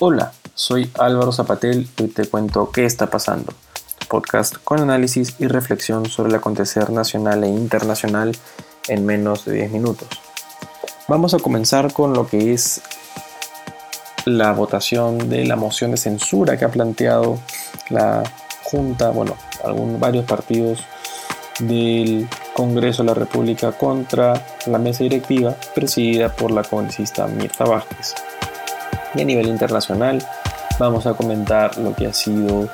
Hola, soy Álvaro Zapatel y te cuento qué está pasando. Podcast con análisis y reflexión sobre el acontecer nacional e internacional en menos de 10 minutos. Vamos a comenzar con lo que es la votación de la moción de censura que ha planteado la Junta, bueno, varios partidos del Congreso de la República contra la mesa directiva presidida por la congresista Mirta Vázquez y a nivel internacional. Vamos a comentar lo que ha sido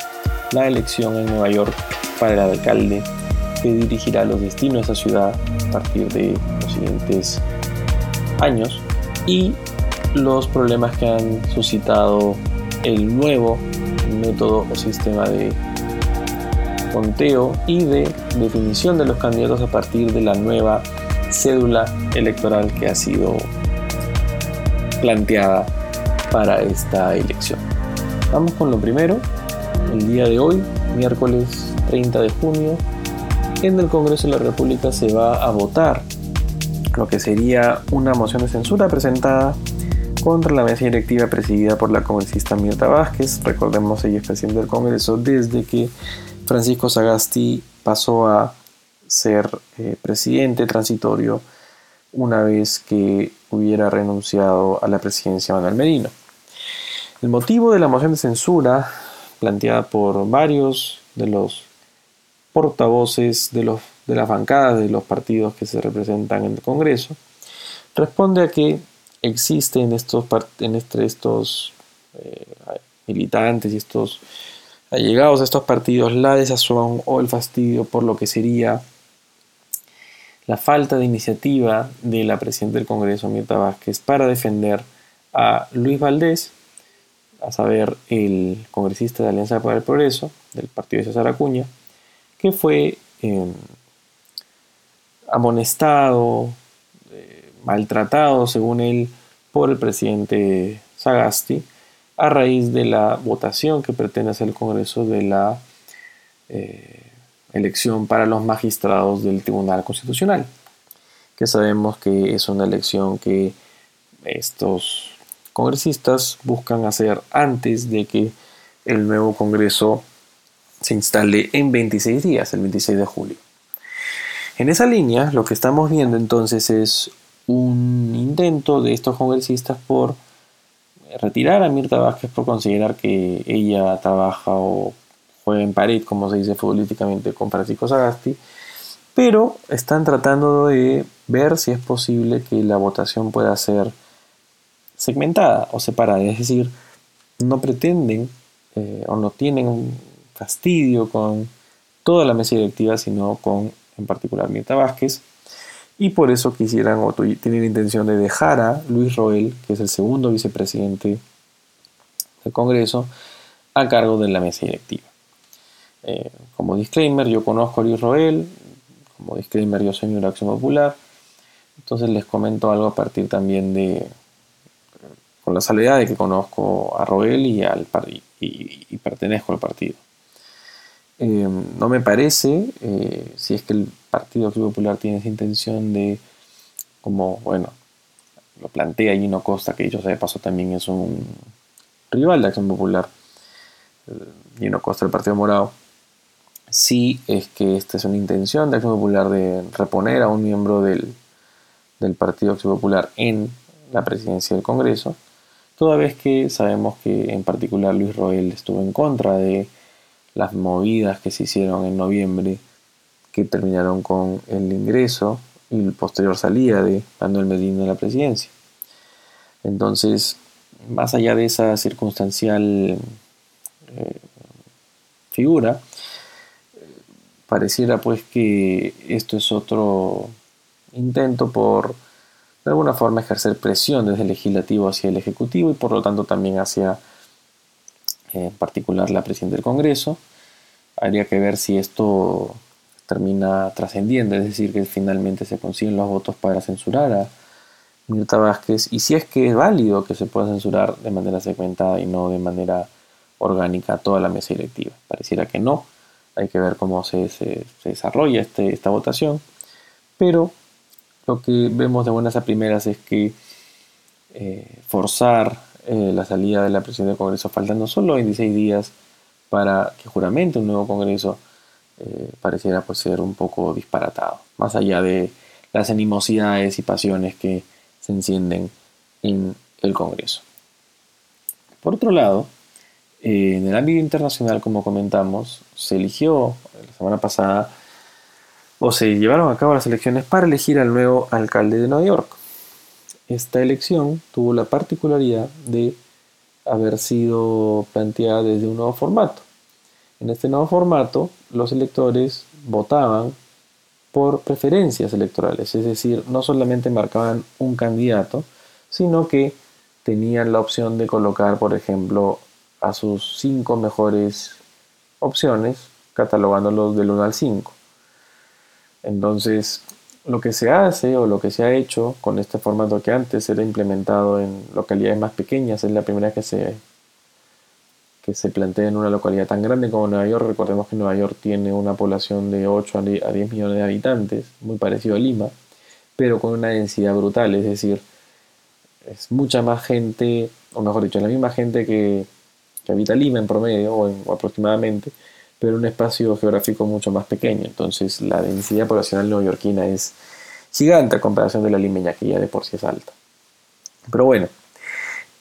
la elección en Nueva York para el alcalde que dirigirá los destinos de esa ciudad a partir de los siguientes años y los problemas que han suscitado el nuevo método o sistema de conteo y de definición de los candidatos a partir de la nueva cédula electoral que ha sido planteada para esta elección. Vamos con lo primero. El día de hoy, miércoles 30 de junio, en el Congreso de la República se va a votar lo que sería una moción de censura presentada contra la mesa directiva presidida por la congresista Mirta Vázquez. Recordemos, ella es presidente del Congreso desde que Francisco Sagasti pasó a ser eh, presidente transitorio una vez que hubiera renunciado a la presidencia Manuel Merino. El motivo de la moción de censura, planteada por varios de los portavoces de, las bancadas de los partidos que se representan en el Congreso, responde a que existen estos, en este, estos eh, militantes y estos allegados a estos partidos la desazón o el fastidio por lo que sería la falta de iniciativa de la presidenta del Congreso, Mirta Vázquez, para defender a Luis Valdés a saber, el congresista de Alianza para el Progreso, del partido de César Acuña, que fue em, amonestado, eh, maltratado, según él, por el presidente Sagasti, a raíz de la votación que pretende hacer el Congreso de la eh, elección para los magistrados del Tribunal Constitucional, que sabemos que es una elección que estos congresistas buscan hacer antes de que el nuevo Congreso se instale en 26 días, el 26 de julio. En esa línea, lo que estamos viendo entonces es un intento de estos congresistas por retirar a Mirta Vázquez por considerar que ella trabaja o juega en pared, como se dice futbolísticamente, con Francisco Sagasti, pero están tratando de ver si es posible que la votación pueda ser segmentada o separada, es decir, no pretenden eh, o no tienen fastidio con toda la mesa directiva, sino con en particular Mirta Vázquez, y por eso quisieran o tienen intención de dejar a Luis Roel, que es el segundo vicepresidente del Congreso, a cargo de la mesa directiva. Eh, como disclaimer, yo conozco a Luis Roel, como disclaimer, yo soy una Acción Popular, entonces les comento algo a partir también de, la salvedad de que conozco a Roel y, al, y, pertenezco al partido. Eh, no me parece, eh, si es que el Partido Acción Popular tiene esa intención de, como, bueno, lo plantea Gino Costa, que dicho sea de paso también es un rival de Acción Popular, eh, Gino Costa del Partido Morado, si es que esta es una intención de Acción Popular de reponer a un miembro del, del Partido Acción Popular en la presidencia del Congreso, toda vez que sabemos que en particular Luis Roel estuvo en contra de las movidas que se hicieron en noviembre que terminaron con el ingreso y posterior salida de Manuel Medina de la presidencia. Entonces, más allá de esa circunstancial eh, figura, pareciera pues que esto es otro intento por de alguna forma ejercer presión desde el legislativo hacia el ejecutivo y por lo tanto también hacia en particular la presidenta del Congreso. Habría que ver si esto termina trascendiendo, es decir, que finalmente se consiguen los votos para censurar a Mirta Vázquez y si es que es válido que se pueda censurar de manera segmentada y no de manera orgánica toda la mesa directiva. Pareciera que no, hay que ver cómo se, se, desarrolla este, esta votación, pero lo que vemos de buenas a primeras es que eh, forzar eh, la salida de la presidencia del Congreso, faltando solo 26 días para que juramente un nuevo Congreso, eh, pareciera pues ser un poco disparatado, más allá de las animosidades y pasiones que se encienden en el Congreso. Por otro lado, en el ámbito internacional, como comentamos, se eligió la semana pasada o se llevaron a cabo las elecciones para elegir al nuevo alcalde de Nueva York. Esta elección tuvo la particularidad de haber sido planteada desde un nuevo formato. En este nuevo formato, los electores votaban por preferencias electorales, es decir, no solamente marcaban un candidato, sino que tenían la opción de colocar, por ejemplo, a sus cinco mejores opciones, catalogándolos del 1 al 5. Entonces, lo que se hace o lo que se ha hecho con este formato que antes era implementado en localidades más pequeñas, es la primera que se, que se plantea en una localidad tan grande como Nueva York. Recordemos que Nueva York tiene una población de 8 a 10 millones de habitantes, muy parecido a Lima, pero con una densidad brutal, es decir, es mucha más gente, o mejor dicho, es la misma gente que, habita Lima en promedio o, o aproximadamente, pero un espacio geográfico mucho más pequeño. Entonces la densidad poblacional neoyorquina es gigante a comparación de la limeña, que ya de por sí es alta. Pero bueno,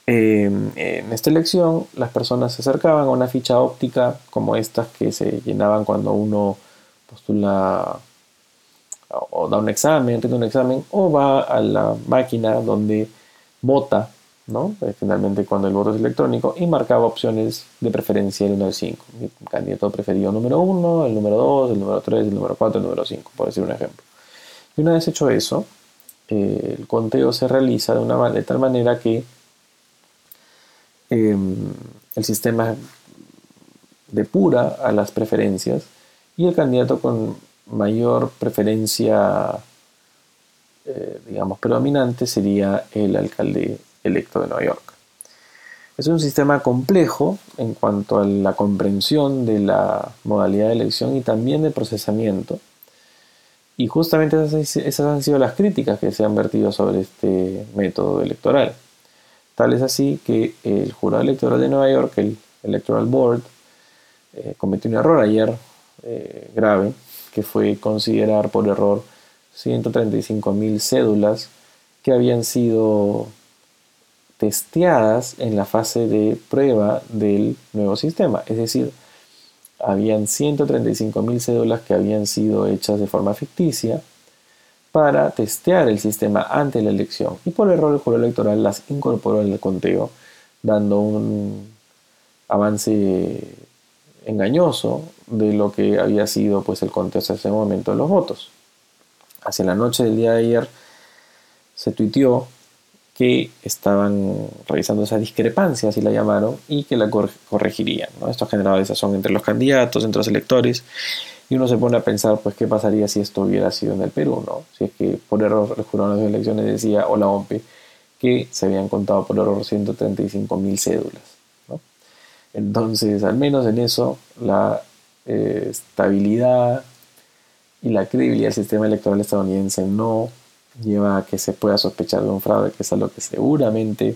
em, en esta elección las personas se acercaban a una ficha óptica como estas que se llenaban cuando uno postula o da un examen, un examen, o va a la máquina donde vota ¿no? Eh, finalmente cuando el voto es electrónico, y marcaba opciones de preferencia el 1 al 5. Mi candidato preferido número 1, el número 2, el número 3, el número 4, el número 5, por decir un ejemplo. Y una vez hecho eso, eh, el conteo se realiza de, una, de tal manera que em, el sistema depura a las preferencias y el candidato con mayor preferencia, eh, digamos, predominante sería el alcalde electo de Nueva York. Es un sistema complejo en cuanto a la comprensión de la modalidad de elección y también de procesamiento. Y justamente esas, han sido las críticas que se han vertido sobre este método electoral. Tal es así que el jurado electoral de Nueva York, el Electoral Board, eh, cometió un error ayer eh, grave, que fue considerar por error 135.000 cédulas que habían sido testeadas en la fase de prueba del nuevo sistema. Es decir, habían 135.000 cédulas que habían sido hechas de forma ficticia para testear el sistema ante la elección y por error el jurado electoral las incorporó en el conteo dando un avance engañoso de lo que había sido pues el conteo hasta ese momento de los votos. Hacia la noche del día de ayer se tuiteó que estaban revisando esa discrepancia, así la llamaron, y que la corregirían. Esto ha generado desazón entre los candidatos, entre los electores, y uno se pone a pensar, pues, qué pasaría si esto hubiera sido en el Perú, ¿no? Si es que por error el jurado de elecciones decía, o la OMPE, que se habían contado por error 135 mil cédulas, Entonces, al menos en eso, la eh, estabilidad y la credibilidad del sistema electoral estadounidense no lleva a que se pueda sospechar de un fraude, que es algo que seguramente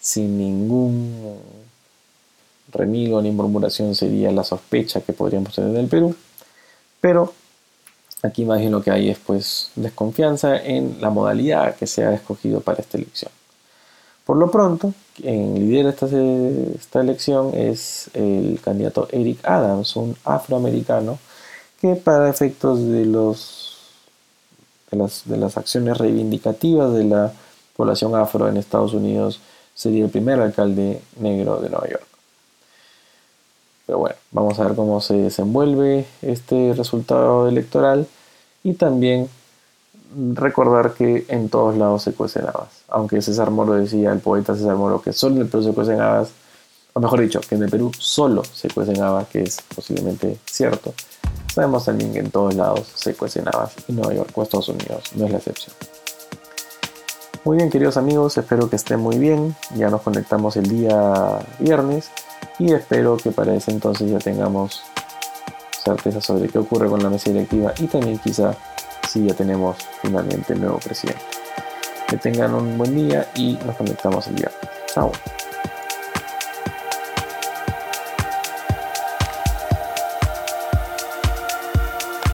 sin ningún remigo ni murmuración sería la sospecha que podríamos tener en el Perú. Pero aquí más lo que hay es pues desconfianza en la modalidad que se ha escogido para esta elección. Por lo pronto, quien lidera esta, esta elección es el candidato Eric Adams, un afroamericano que para efectos de los de las, acciones reivindicativas de la población afro en Estados Unidos, sería el primer alcalde negro de Nueva York. Pero bueno, vamos a ver cómo se desenvuelve este resultado electoral y también recordar que en todos lados se cuecen habas. Aunque César Moro decía, el poeta César Moro, que solo en el Perú se cuecen habas, o mejor dicho, que en el Perú solo se cuecen habas, que es posiblemente cierto. Sabemos también que en todos lados se habas y Nueva York o Estados Unidos no es la excepción. Muy bien queridos amigos, espero que estén muy bien. Ya nos conectamos el día viernes y espero que para ese entonces ya tengamos certeza sobre qué ocurre con la mesa directiva y también quizá si ya tenemos finalmente el nuevo presidente. Que tengan un buen día y nos conectamos el día. Chao.